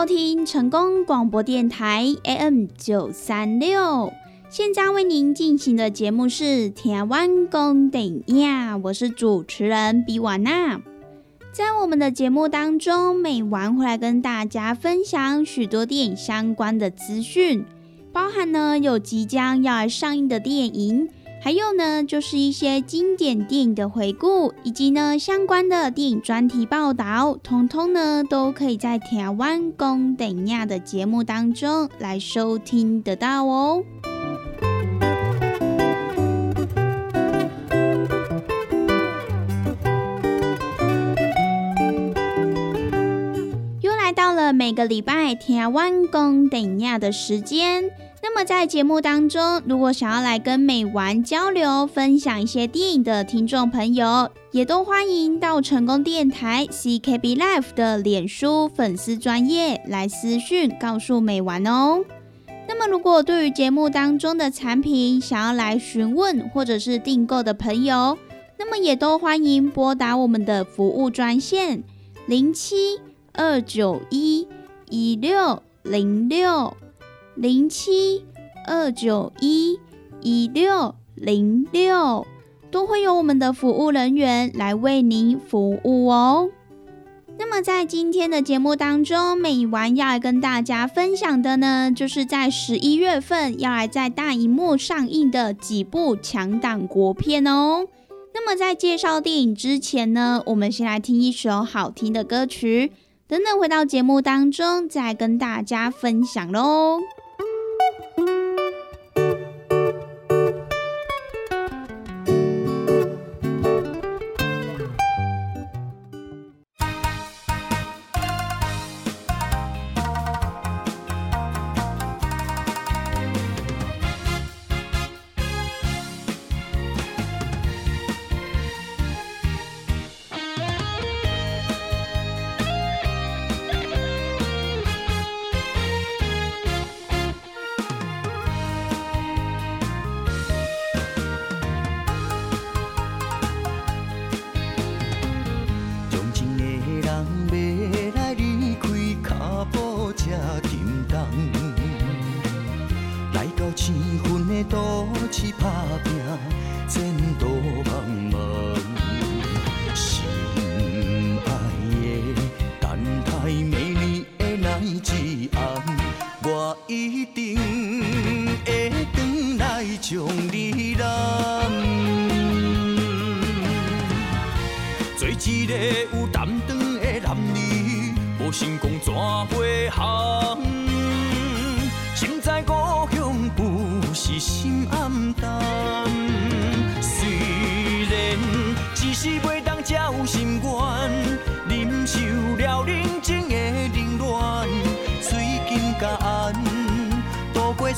收听成功广播电台 AM 九三六。现在为您进行的节目是《台湾公顶呀》，我是主持人比瓦娜。在我们的节目当中，每晚会来跟大家分享许多电影相关的资讯，包含呢有即将要上映的电影，还有呢就是一些经典电影的回顾，以及呢相关的电影专题报道，通通呢都可以在台湾公等亚的节目当中来收听得到哦。又来到了每个礼拜台湾公等亚的时间。那么在节目当中，如果想要来跟美玩交流、分享一些电影的听众朋友，也都欢迎到成功电台 CKB Life 的脸书粉丝专业来私讯告诉美玩哦。那么，如果对于节目当中的产品想要来询问或者是订购的朋友，那么也都欢迎拨打我们的服务专线零七二九一一六零六零七二九一一六零六。都会有我们的服务人员来为您服务哦。那么在今天的节目当中，美完要来跟大家分享的呢，就是在十一月份要来在大荧幕上映的几部强档国片哦。那么在介绍电影之前呢，我们先来听一首好听的歌曲，等等回到节目当中再跟大家分享喽。thank you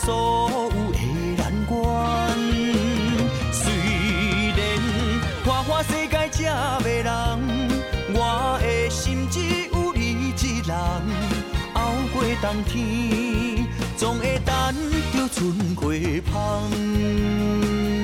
所有的难关。虽然花花世界这迷人，我的心只有你一人。熬过冬天，总会等到春花香。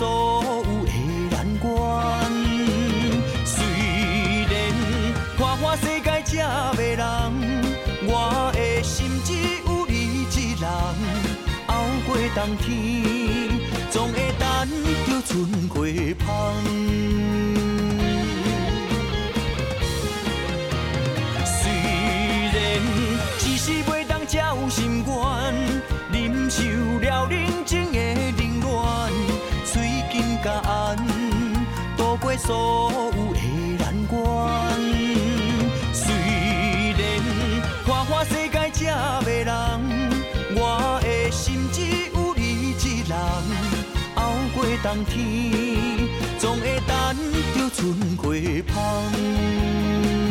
所有的难关。虽然花花世界这迷人，我的心只有你一人。熬过冬天，总会等到春花香。所有的难关。虽然花花世界这迷人，我的心只有你一人。熬过冬天，总会等到春花香。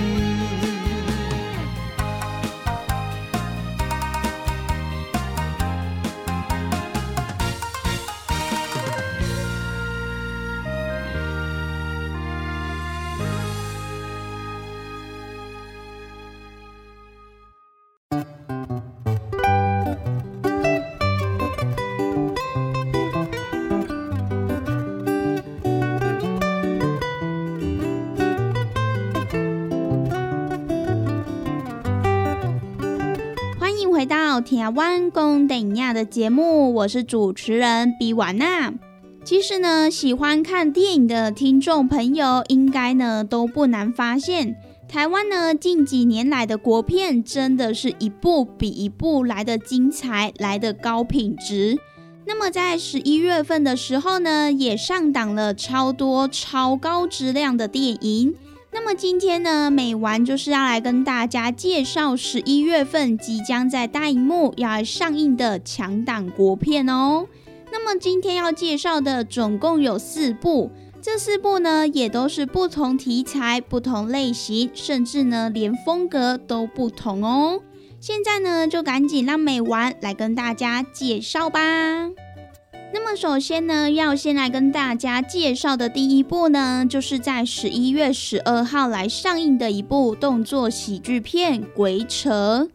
到台湾公等亚的节目，我是主持人比瓦娜。其实呢，喜欢看电影的听众朋友，应该呢都不难发现，台湾呢近几年来的国片，真的是一部比一部来的精彩，来的高品质。那么在十一月份的时候呢，也上档了超多超高质量的电影。那么今天呢，美完就是要来跟大家介绍十一月份即将在大荧幕要来上映的强档国片哦。那么今天要介绍的总共有四部，这四部呢也都是不同题材、不同类型，甚至呢连风格都不同哦。现在呢就赶紧让美完来跟大家介绍吧。那么首先呢，要先来跟大家介绍的第一部呢，就是在十一月十二号来上映的一部动作喜剧片《鬼扯》。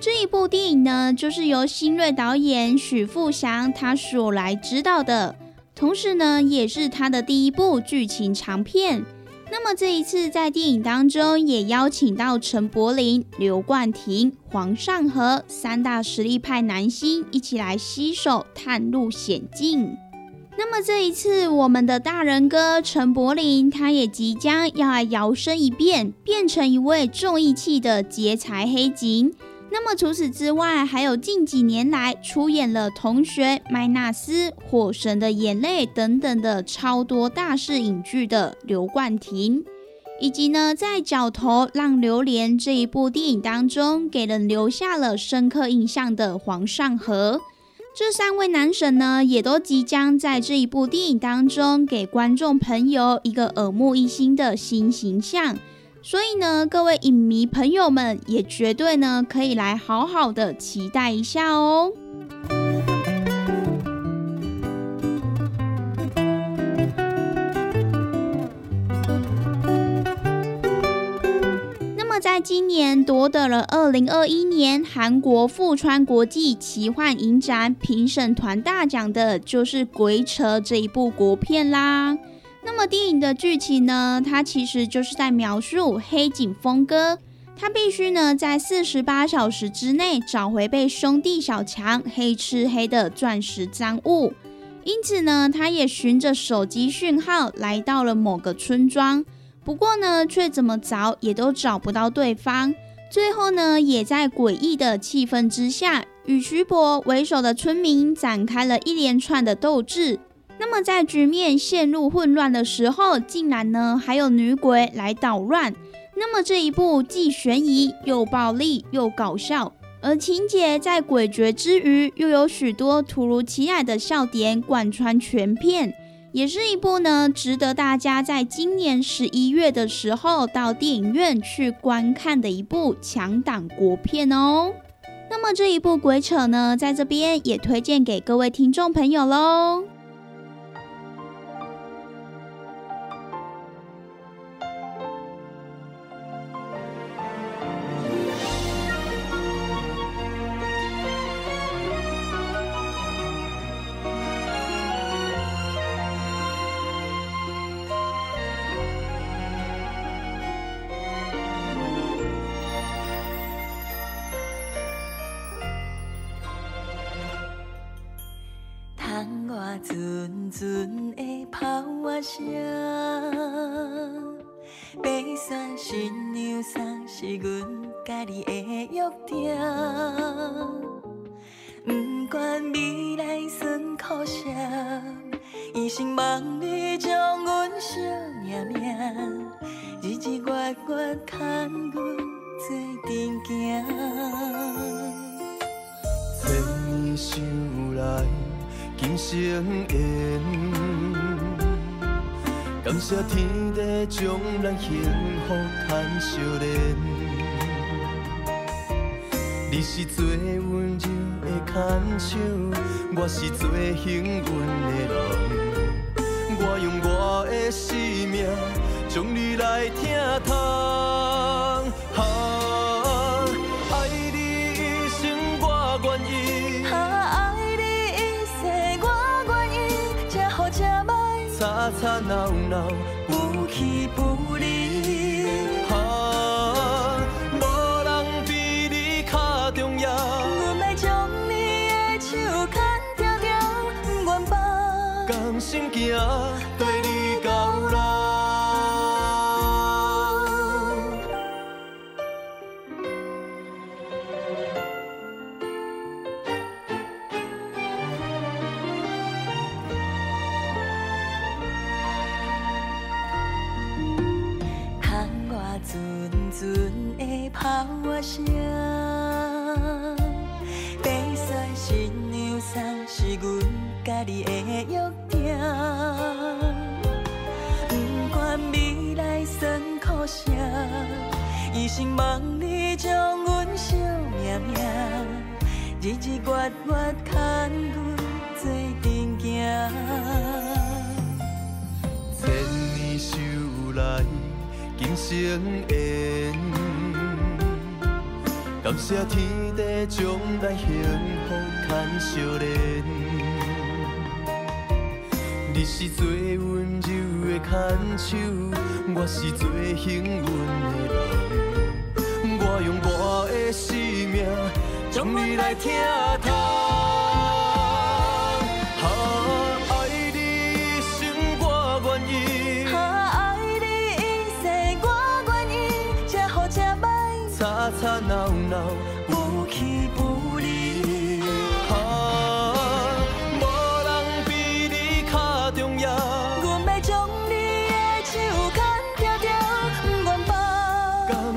这一部电影呢，就是由新锐导演许富祥他所来指导的，同时呢，也是他的第一部剧情长片。那么这一次在电影当中，也邀请到陈柏霖、刘冠廷、黄尚和三大实力派男星一起来携手探路险境。那么这一次，我们的大人哥陈柏霖，他也即将要来摇身一变，变成一位重义气的劫财黑警。那么除此之外，还有近几年来出演了《同学》《麦纳斯》《火神的眼泪》等等的超多大势影剧的刘冠廷，以及呢在《角头浪流连》这一部电影当中给人留下了深刻印象的黄尚和，这三位男神呢也都即将在这一部电影当中给观众朋友一个耳目一新的新形象。所以呢，各位影迷朋友们也绝对呢可以来好好的期待一下哦。那么，在今年夺得了二零二一年韩国富川国际奇幻影展评审团大奖的，就是《鬼扯》这一部国片啦。那么电影的剧情呢？它其实就是在描述黑警峰哥，他必须呢在四十八小时之内找回被兄弟小强黑吃黑的钻石赃物。因此呢，他也循着手机讯号来到了某个村庄，不过呢，却怎么找也都找不到对方。最后呢，也在诡异的气氛之下，与徐博为首的村民展开了一连串的斗智。那么在局面陷入混乱的时候，竟然呢还有女鬼来捣乱。那么这一部既悬疑又暴力又搞笑，而情节在诡谲之余，又有许多突如其来的笑点贯穿全片，也是一部呢值得大家在今年十一月的时候到电影院去观看的一部强档国片哦。那么这一部鬼扯呢，在这边也推荐给各位听众朋友喽。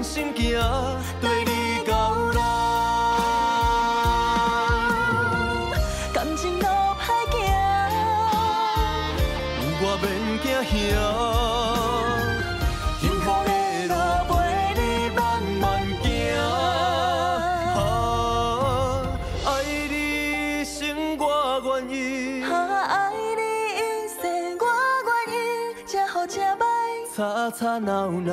心行，对你到老。感情路。歹行，我免惊兄，幸福的路陪你慢慢行。啊，爱你心我愿意，啊，爱你一世我愿意，这好这歹，吵吵闹闹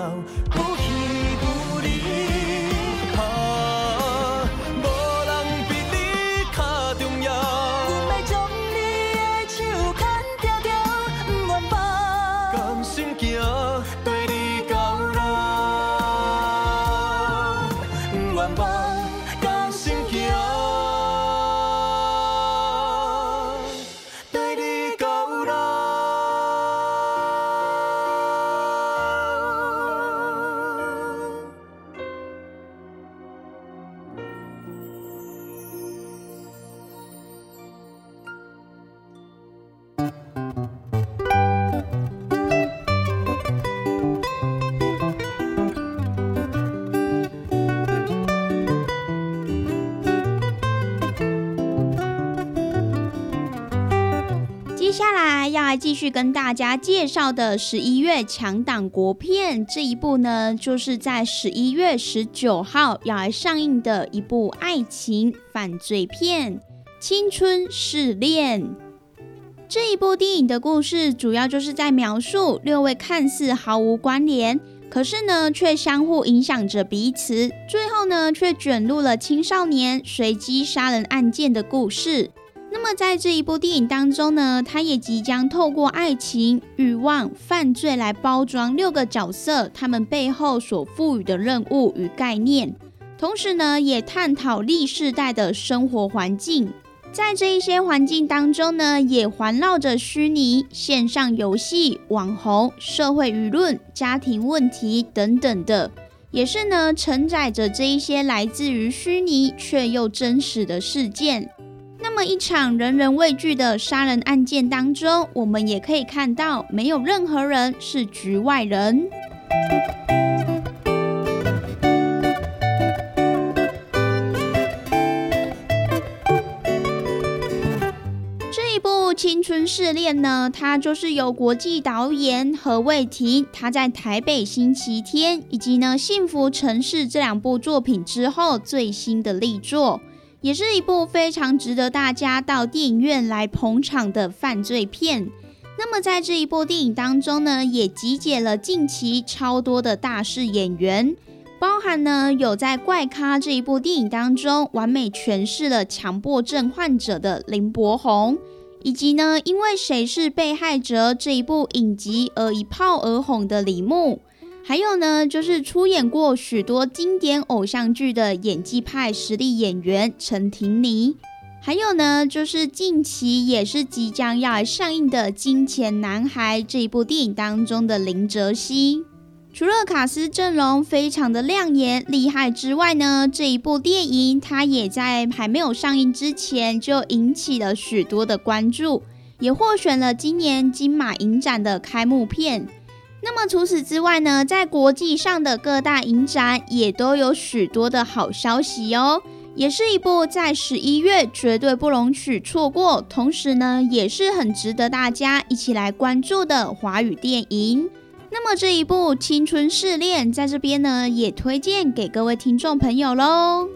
续跟大家介绍的十一月强档国片这一部呢，就是在十一月十九号要来上映的一部爱情犯罪片《青春试炼》。这一部电影的故事主要就是在描述六位看似毫无关联，可是呢却相互影响着彼此，最后呢却卷入了青少年随机杀人案件的故事。那么在这一部电影当中呢，它也即将透过爱情、欲望、犯罪来包装六个角色他们背后所赋予的任务与概念，同时呢，也探讨历世代的生活环境。在这一些环境当中呢，也环绕着虚拟、线上游戏、网红、社会舆论、家庭问题等等的，也是呢承载着这一些来自于虚拟却又真实的事件。那么一场人人畏惧的杀人案件当中，我们也可以看到，没有任何人是局外人。这一部《青春试炼》呢，它就是由国际导演何卫庭他在台北星期天以及呢《幸福城市》这两部作品之后最新的力作。也是一部非常值得大家到电影院来捧场的犯罪片。那么在这一部电影当中呢，也集结了近期超多的大势演员，包含呢有在《怪咖》这一部电影当中完美诠释了强迫症患者的林柏宏，以及呢因为《谁是被害者》这一部影集而一炮而红的李牧。还有呢，就是出演过许多经典偶像剧的演技派实力演员陈婷妮，还有呢，就是近期也是即将要上映的《金钱男孩》这一部电影当中的林哲熙。除了卡斯阵容非常的亮眼厉害之外呢，这一部电影它也在还没有上映之前就引起了许多的关注，也获选了今年金马影展的开幕片。那么除此之外呢，在国际上的各大影展也都有许多的好消息哦，也是一部在十一月绝对不容许错过，同时呢也是很值得大家一起来关注的华语电影。那么这一部《青春试炼》在这边呢，也推荐给各位听众朋友喽。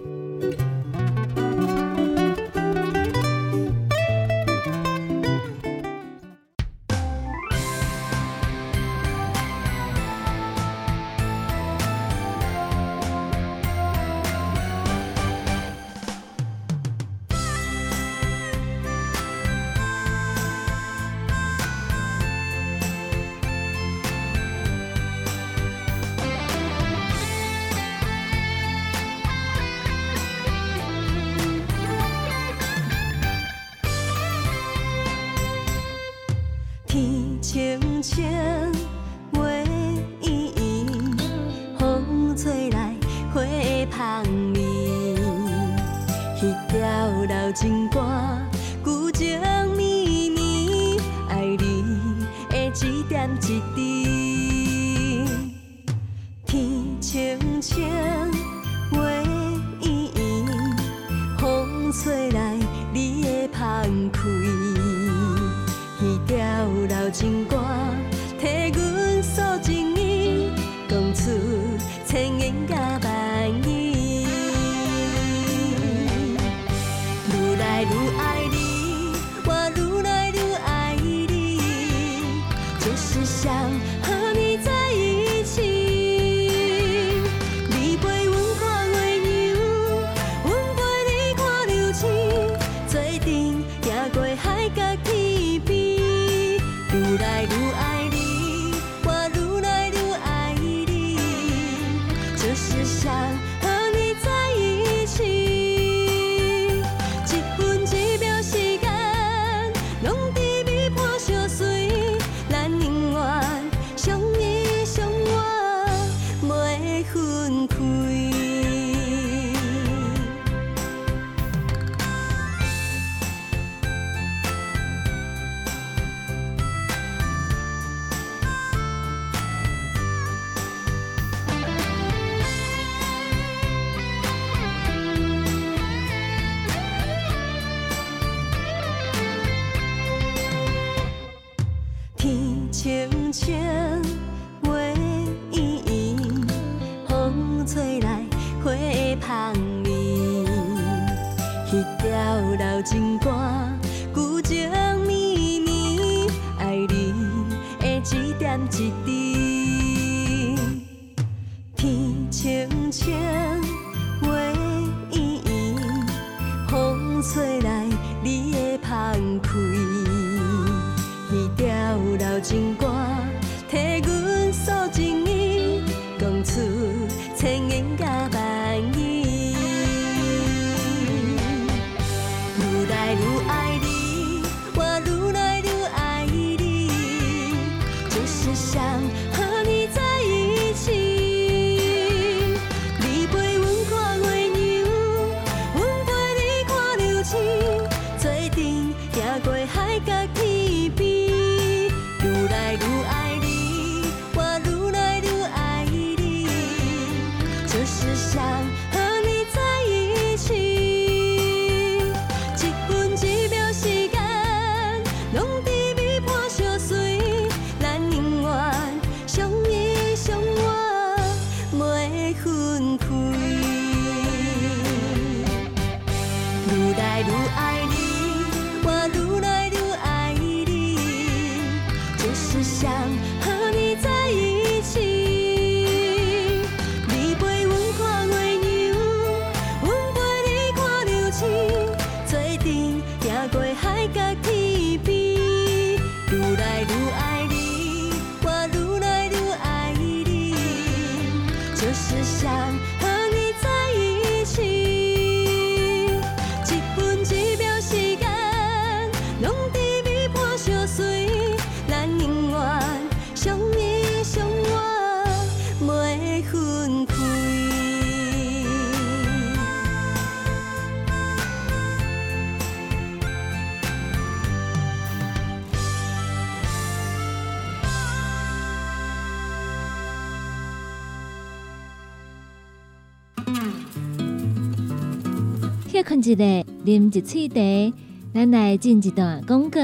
歇困一下，啉一喙茶，咱来进一段广告。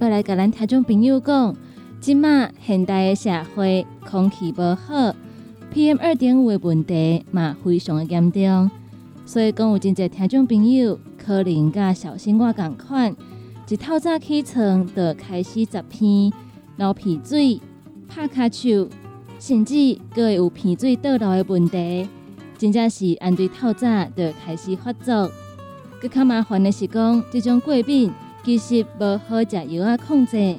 要来甲咱听众朋友讲，即马现代的社会空气无好，PM 二点五的问题嘛非常的严重，所以讲有真侪听众朋友可能甲小心我共款，一透早起床就开始十片流鼻水、拍骹手，甚至佫会有鼻水倒流的问题。真正是按对透早就开始发作，更较麻烦的是讲，这种过敏其实无好食药啊控制。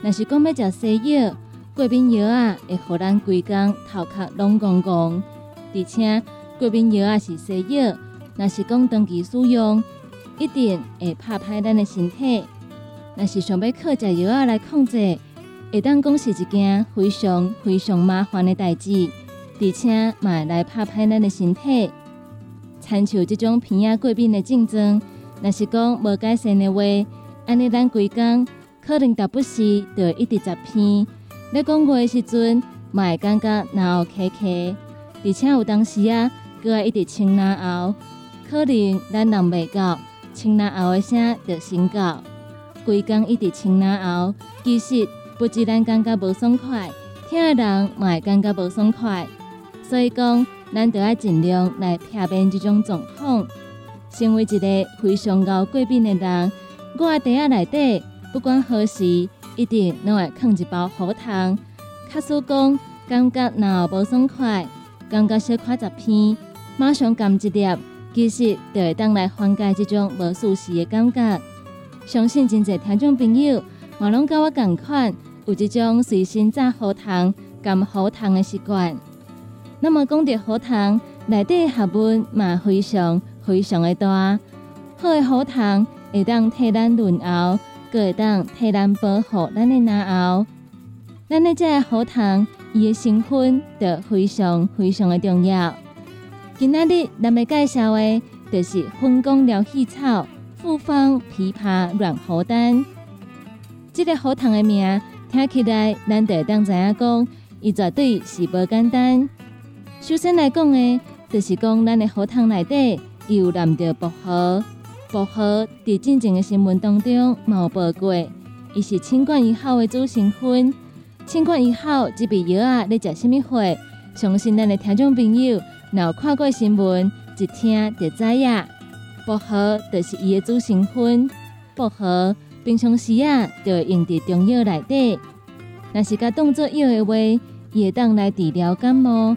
若是讲要食西药，过敏药啊会互咱规工头壳拢戆戆，而且过敏药啊是西药，若是讲长期使用，一定会拍歹咱的身体。若是想要靠食药啊来控制，会当讲是一件非常非常麻烦的代志。而且嘛来拍歹咱的身体，参照这种鼻仔过敏的症状，若是讲无改善的话，安尼咱规工可能达不时就一直十片。咧讲话的时阵，嘛会感觉脑壳壳，而且有当时啊，搁爱一直清脑喉，可能咱人袂到清脑喉的声就先到，规工一直清脑喉，其实不止咱感觉无爽快，听的人嘛会感觉无爽快。所以讲，咱得要尽量来避免这种状况。身为一个非常高过敏的人，我袋仔内底不管何时，一定拢会放一包喉糖。卡使讲感觉脑无爽快，感觉小可十片，马上含一粒，其实就会当来缓解这种无舒适的感觉。相信真侪听众朋友嘛拢甲我共款，有这种随身带喉糖、含喉糖的习惯。那么讲到喉糖，内底学问嘛非常非常的大。好的喉糖会当替咱润喉，佮会当替咱保护咱的牙喉。咱的这喉糖，伊的成分就非常非常的重要。今仔日咱要介绍的，就是分工疗气草复方枇杷软喉丹。这个喉糖的名听起来，咱就当知影讲，伊绝对是无简单。首先来讲的，就是讲咱的荷塘内底有含着薄荷。薄荷伫进前的新闻当中有报过，伊是清冠一号的主成分。清冠一号即味药啊，咧食什么货？相信咱的听众朋友，若有看过新闻，一听就知影。薄荷就是伊的主成分。薄荷平常时啊，就用伫中药内底。若是甲当做药的话，伊会当来治疗感冒。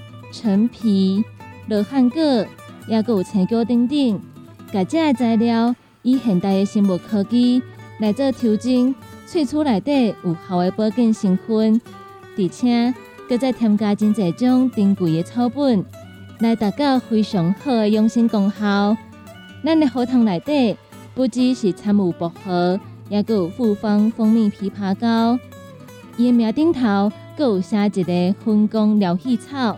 陈皮、罗汉果，也有青椒等等，甲这个材料以现代的生物科技来做调整，萃取内底有效的保健成分，而且搁再添加真侪种珍贵的草本，来达到非常好的养生功效。咱的荷塘内底不只是掺有薄荷，也有复方蜂蜜枇杷膏，伊的名顶头搁有写一个分工疗气草。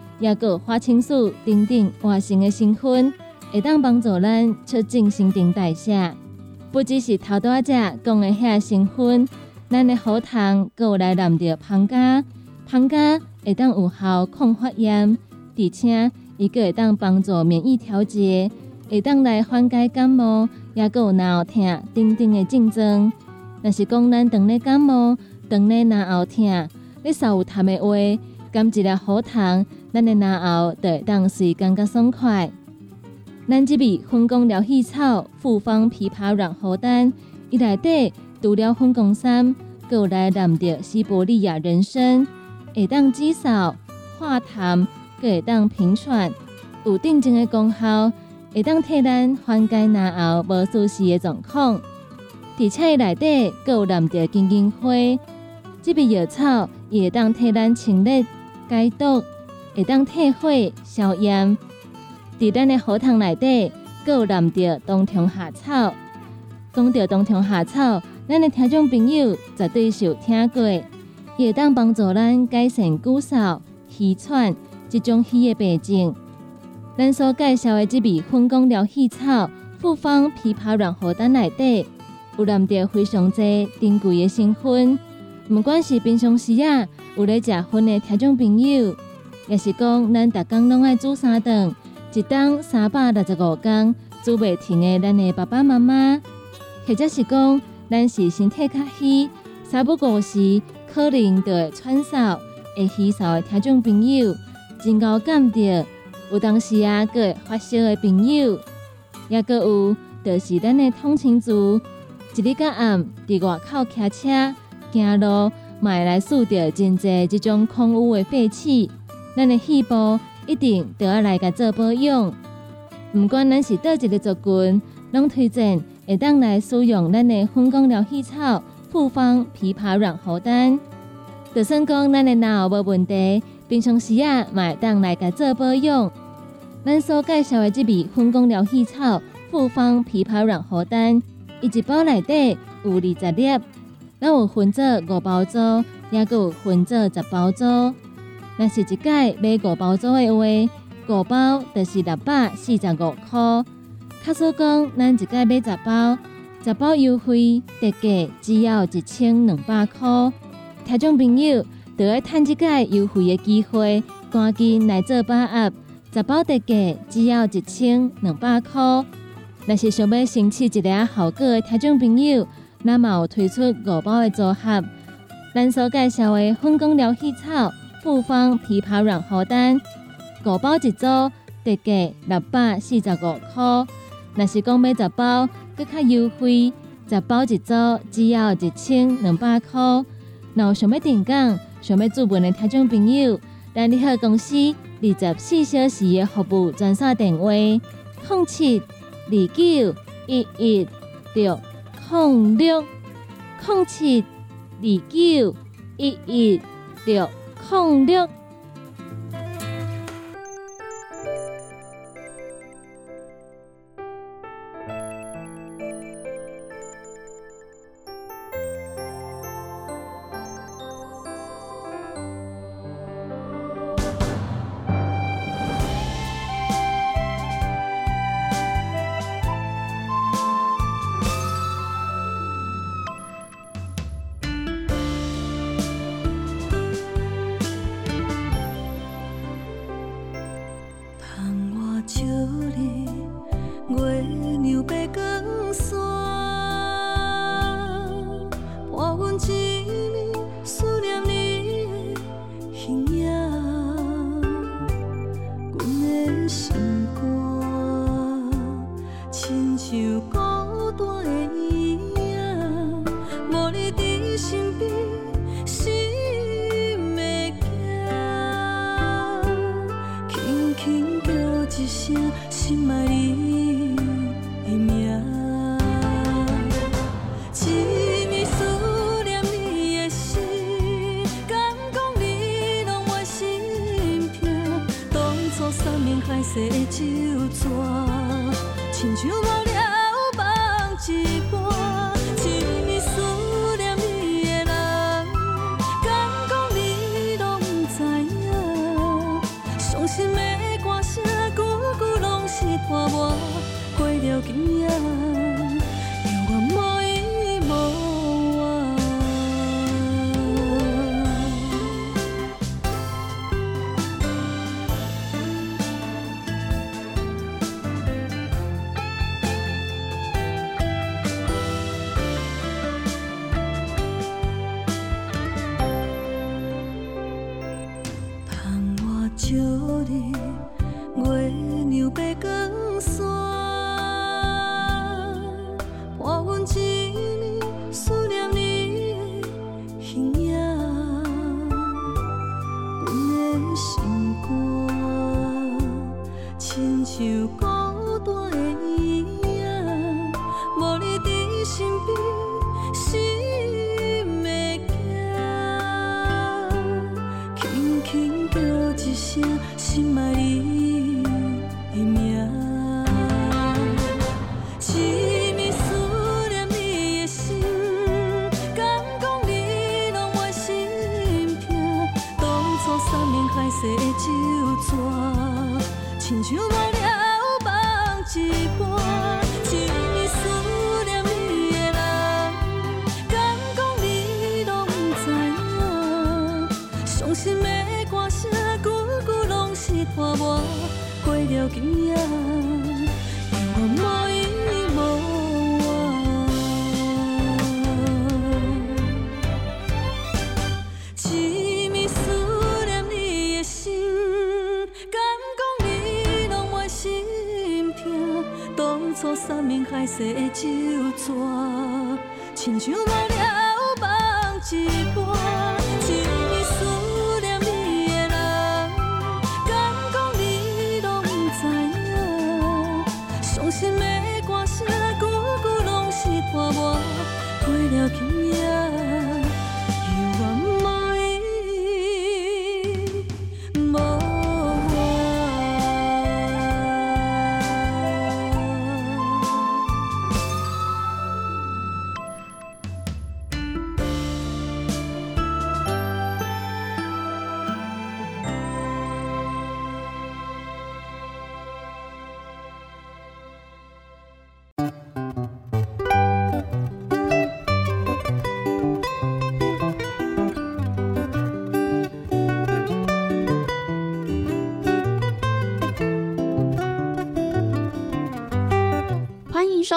也有花青素等等活性的成分，会当帮助咱促进新陈代谢。不只是头多只讲的遐成分，咱的喉糖有来含着胖加，胖加会当有效抗发炎，而且伊个会当帮助免疫调节，会当来缓解感冒，也有脑疼等等的症状。若是讲咱当咧感冒，当咧脑后疼，你稍有痰的话，甘一粒喉糖。咱的牙喉会当是感觉爽快。咱即味粉工疗气草复方枇杷软喉丹，伊内底除了粉工参，阁有来染着西伯利亚人参，会当止嗽、化痰，阁会当平喘，有定静的功效，会当替咱缓解难熬无舒适的状况。而且伊内底阁有染着金银花，即味药草也会当替咱清热解毒，会当退火消炎。伫咱的荷塘内底，阁有染着冬虫夏草。讲到冬虫夏草，咱的听众朋友绝对是有听过，伊会当帮助咱改善骨嗽、气喘即种虚的病症。咱所介绍的这味粉工疗气草复方枇杷软荷丹内底，有染着非常多珍贵的成分。不管是平常时啊有咧食薰的听众朋友，也是讲咱逐工拢爱煮三顿。一档三百六十五天煮袂停的，咱的爸爸妈妈，或者是讲咱是身体较虚、三不五时可能就会喘嗽、会虚嗽的听众朋友，真够感着。有当时啊，佫会发烧的朋友，也佫有就是咱的通勤族，一日到暗伫外口骑车、行路，嘛会来数着真济即种空污的废气，咱的细胞。一定都要来个做保养，毋管咱是倒一个族群，拢推荐会当来使用咱的粉工疗气草复方枇杷软喉丹。就算讲咱的脑无问题，平常时啊，嘛会当来个做保养。咱所介绍的这味粉工疗气草复方枇杷软喉丹，一包内底有二十粒，咱有分做五包装，也有分做十包组。若是一届买五包组的话，五包就是六百四十五块。卡说讲，咱一届买十包，十包优惠特价只要一千两百块。听众朋友，就要趁这届优惠的机会，赶紧来做把握。十包特价只要一千两百块。若是想要省起一个效果的听众朋友，那么推出五包的组合，咱所介绍的粉工疗气草。复方枇杷软荷丹五包一组，特价六百四十五块。若是讲买十包，更较优惠，十包一组只要一千两百块。若有想要订购、想要注文的听众朋友，咱联合公司二十四小时的服务专线电话：零七二九一一六零六零七二九一一六。控六。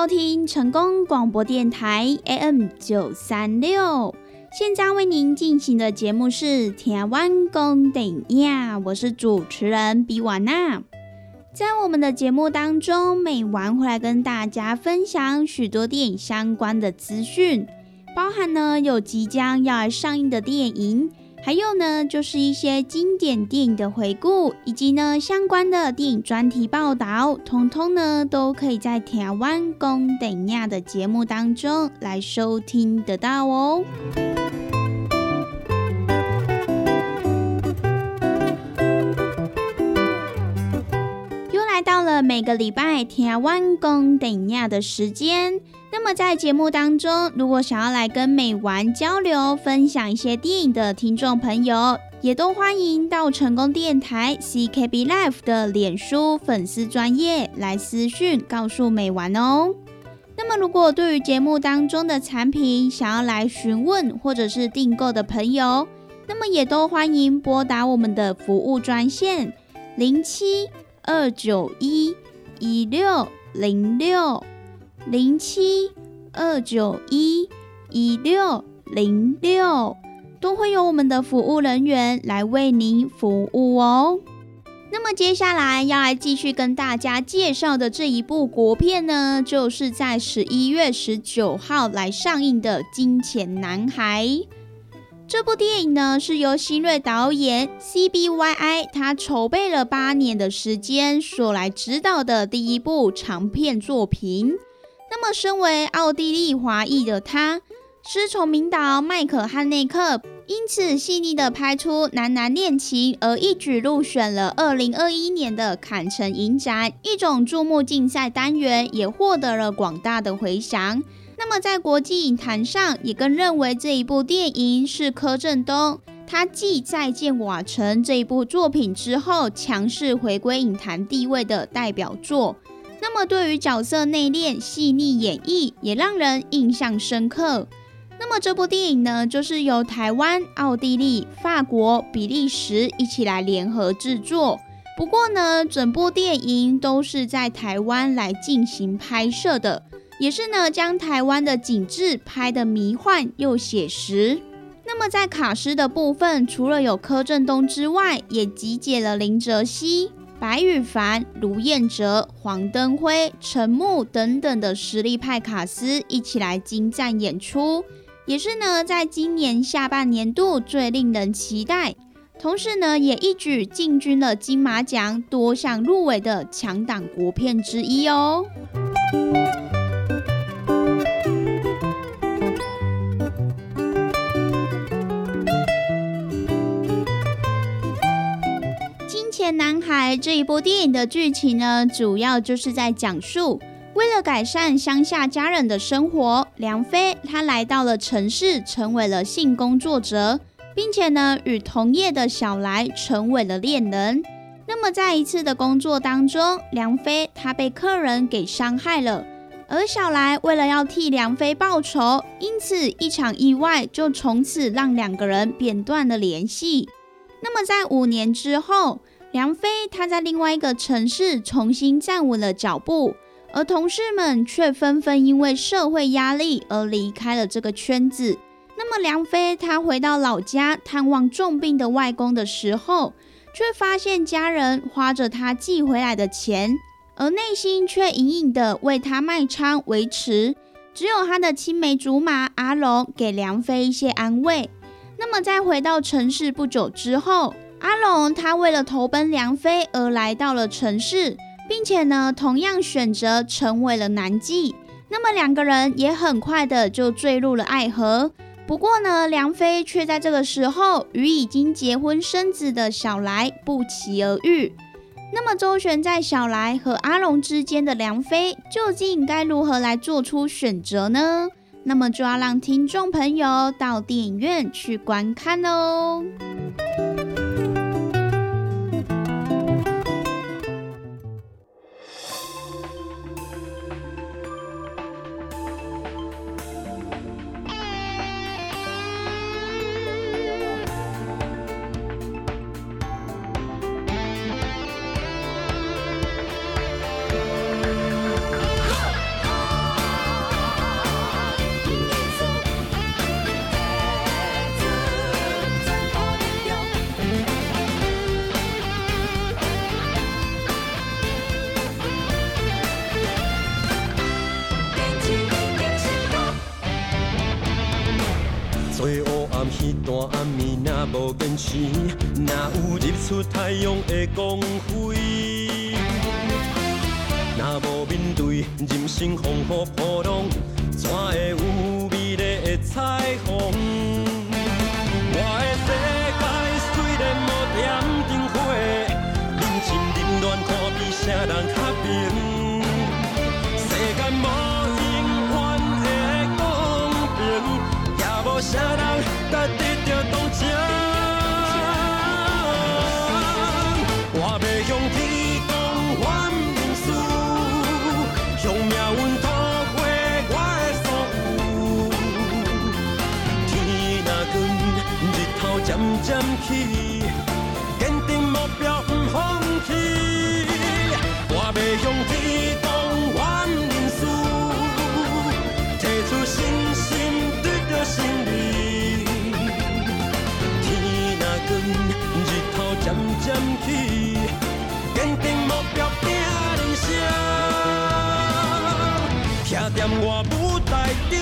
收听成功广播电台 AM 九三六。现在为您进行的节目是《台湾公顶呀》，我是主持人比瓦娜。在我们的节目当中，每晚会来跟大家分享许多电影相关的资讯，包含呢有即将要来上映的电影，还有呢就是一些经典电影的回顾，以及呢相关的电影专题报道，通通呢都可以在台湾公等亚的节目当中来收听得到哦。了每个礼拜台湾公等亚的时间。那么在节目当中，如果想要来跟美玩交流、分享一些电影的听众朋友，也都欢迎到成功电台 CKB Life 的脸书粉丝专业来私讯告诉美玩哦。那么，如果对于节目当中的产品想要来询问或者是订购的朋友，那么也都欢迎拨打我们的服务专线零七二九一一六零六零七二九一一六零六，都会有我们的服务人员来为您服务哦。那么接下来要来继续跟大家介绍的这一部国片呢，就是在十一月十九号来上映的《金钱男孩》。这部电影呢是由新锐导演 CBYI 他筹备了八年的时间所来指导的第一部长片作品。那么，身为奥地利华裔的他，师从名导迈克汉内克，因此细腻的拍出男男恋情，而一举入选了二零二一年的坎城影展一种注目竞赛单元，也获得了广大的回响。那么在国际影坛上，也更认为这一部电影是柯震东他继《再见瓦城》这一部作品之后，强势回归影坛地位的代表作。那么对于角色内敛、细腻演绎，也让人印象深刻。那么这部电影呢，就是由台湾、奥地利、法国、比利时一起来联合制作。不过呢，整部电影都是在台湾来进行拍摄的。也是呢，将台湾的景致拍得迷幻又写实。那么在卡司的部分，除了有柯震东之外，也集结了林哲熹、白羽凡、卢彦哲、黄登辉、陈木等等的实力派卡司一起来精湛演出，也是呢，在今年下半年度最令人期待，同时呢，也一举进军了金马奖多项入围的强档国片之一哦。《男孩》这一部电影的剧情呢，主要就是在讲述，为了改善乡下家人的生活，梁飞他来到了城市，成为了性工作者。并且呢，与同业的小来成为了恋人。那么在一次的工作当中，梁飞他被客人给伤害了，而小来为了要替梁飞报仇，因此一场意外就从此让两个人扁断了联系。那么在五年之后，梁飞他在另外一个城市重新站稳了脚步。而同事们却纷纷因为社会压力而离开了这个圈子。那么梁飞他回到老家探望重病的外公的时候，却发现家人花着他寄回来的钱，而内心却隐隐的为他卖仓维持。只有他的青梅竹马阿龙给梁飞一些安慰。那么在回到城市不久之后，阿龙他为了投奔梁飞而来到了城市。并且呢，同样选择成为了男妓。那么两个人也很快的就坠入了爱河。不过呢，梁飞却在这个时候与已经结婚生子的小来不期而遇。那么周旋在小来和阿龙之间的梁飞，究竟该如何来做出选择呢？那么就要让听众朋友到电影院去观看喽。若有日出太阳的光辉？若无面对人生风雨波浪，怎会有美丽的彩虹？生，徛在我舞台顶。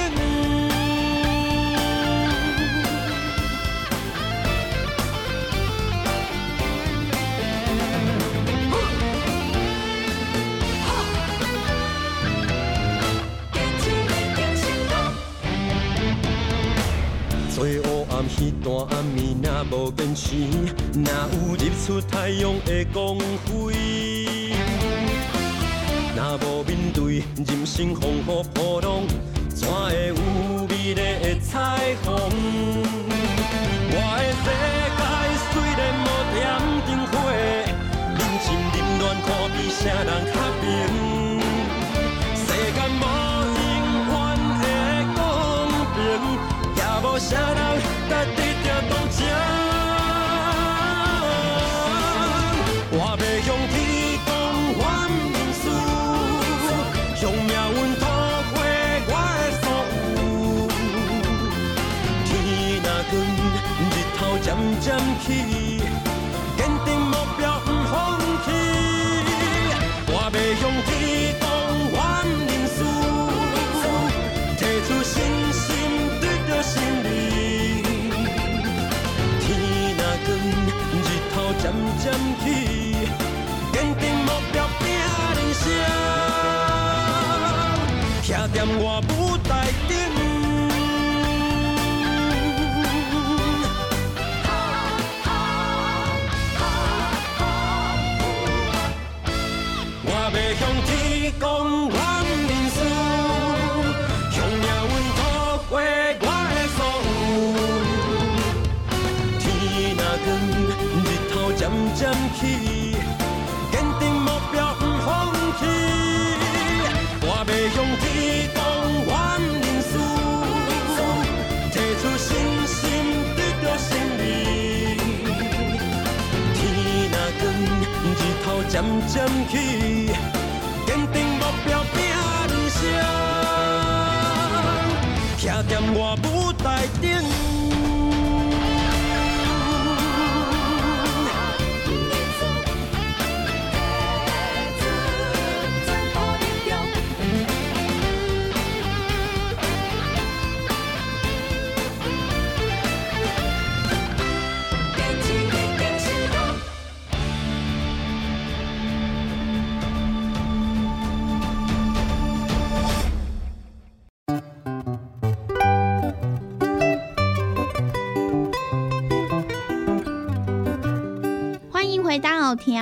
彼段暗暝若无坚持，哪有日出太阳的光辉？若无面对人生风雨波浪，怎会有美丽的彩虹？我的世界虽然无点灯火，人情冷暖看比啥人较平。世间无永远的公平，也无啥人。值得渐渐去，坚定目标拼一生，站在我舞台顶。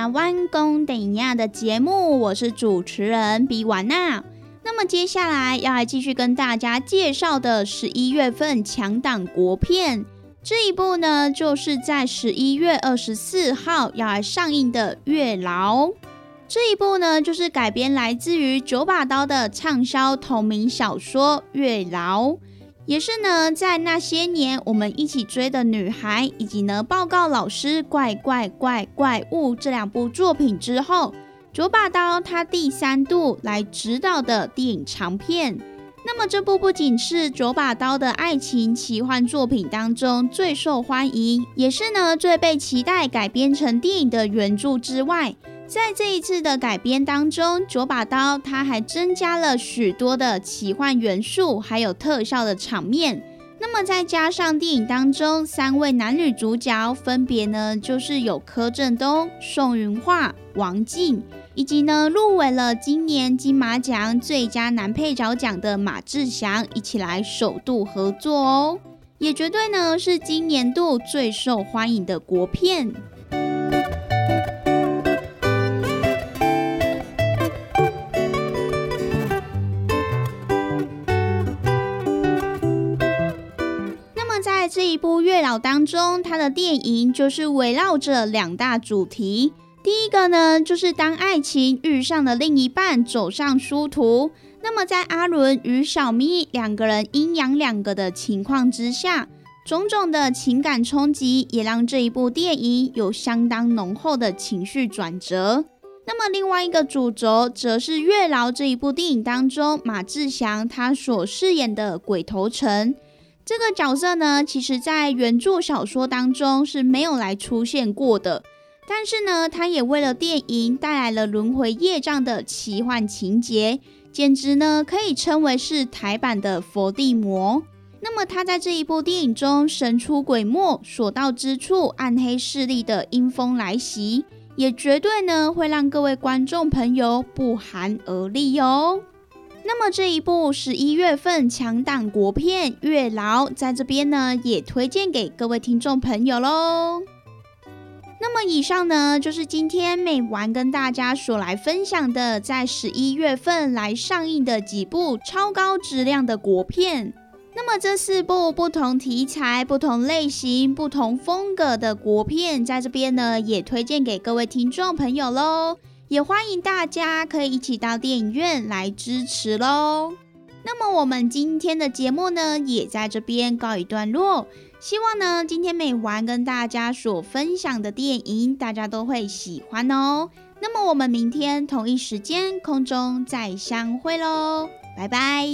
到《台湾公等亚》的节目，我是主持人比瓦娜。那么接下来要来继续跟大家介绍的十一月份强档国片这一部呢，就是在十一月二十四号要来上映的《月老》。这一部呢，就是改编来自于九把刀的畅销同名小说《月老》。也是呢，在那些年我们一起追的女孩，以及呢报告老师怪怪怪怪物这两部作品之后，九把刀他第三度来指导的电影长片。那么这部不仅是九把刀的爱情奇幻作品当中最受欢迎，也是呢最被期待改编成电影的原著之外，在这一次的改编当中，九把刀它还增加了许多的奇幻元素，还有特效的场面。那么再加上电影当中三位男女主角，分别呢就是有柯震东、宋云桦、王静，以及呢入围了今年金马奖最佳男配角奖的马志祥，一起来首度合作哦，也绝对呢是今年度最受欢迎的国片。一部《月老》当中，他的电影就是围绕着两大主题。第一个呢，就是当爱情遇上了另一半，走上殊途。那么在阿伦与小咪两个人阴阳两隔的情况之下，种种的情感冲击也让这一部电影有相当浓厚的情绪转折。那么另外一个主轴，则是《月老》这一部电影当中，马志祥他所饰演的鬼头城。这个角色呢，其实在原著小说当中是没有来出现过的，但是呢，他也为了电影带来了轮回业障的奇幻情节，简直呢可以称为是台版的佛地魔。那么他在这一部电影中神出鬼没，所到之处暗黑势力的阴风来袭，也绝对呢会让各位观众朋友不寒而栗哦。那么这一部十一月份强档国片《月老》在这边呢，也推荐给各位听众朋友喽。那么以上呢，就是今天美玩跟大家所来分享的，在十一月份来上映的几部超高质量的国片。那么这四部不同题材、不同类型、不同风格的国片，在这边呢，也推荐给各位听众朋友喽。也欢迎大家可以一起到电影院来支持喽。那么我们今天的节目呢，也在这边告一段落。希望呢，今天美完跟大家所分享的电影，大家都会喜欢哦。那么我们明天同一时间空中再相会喽，拜拜。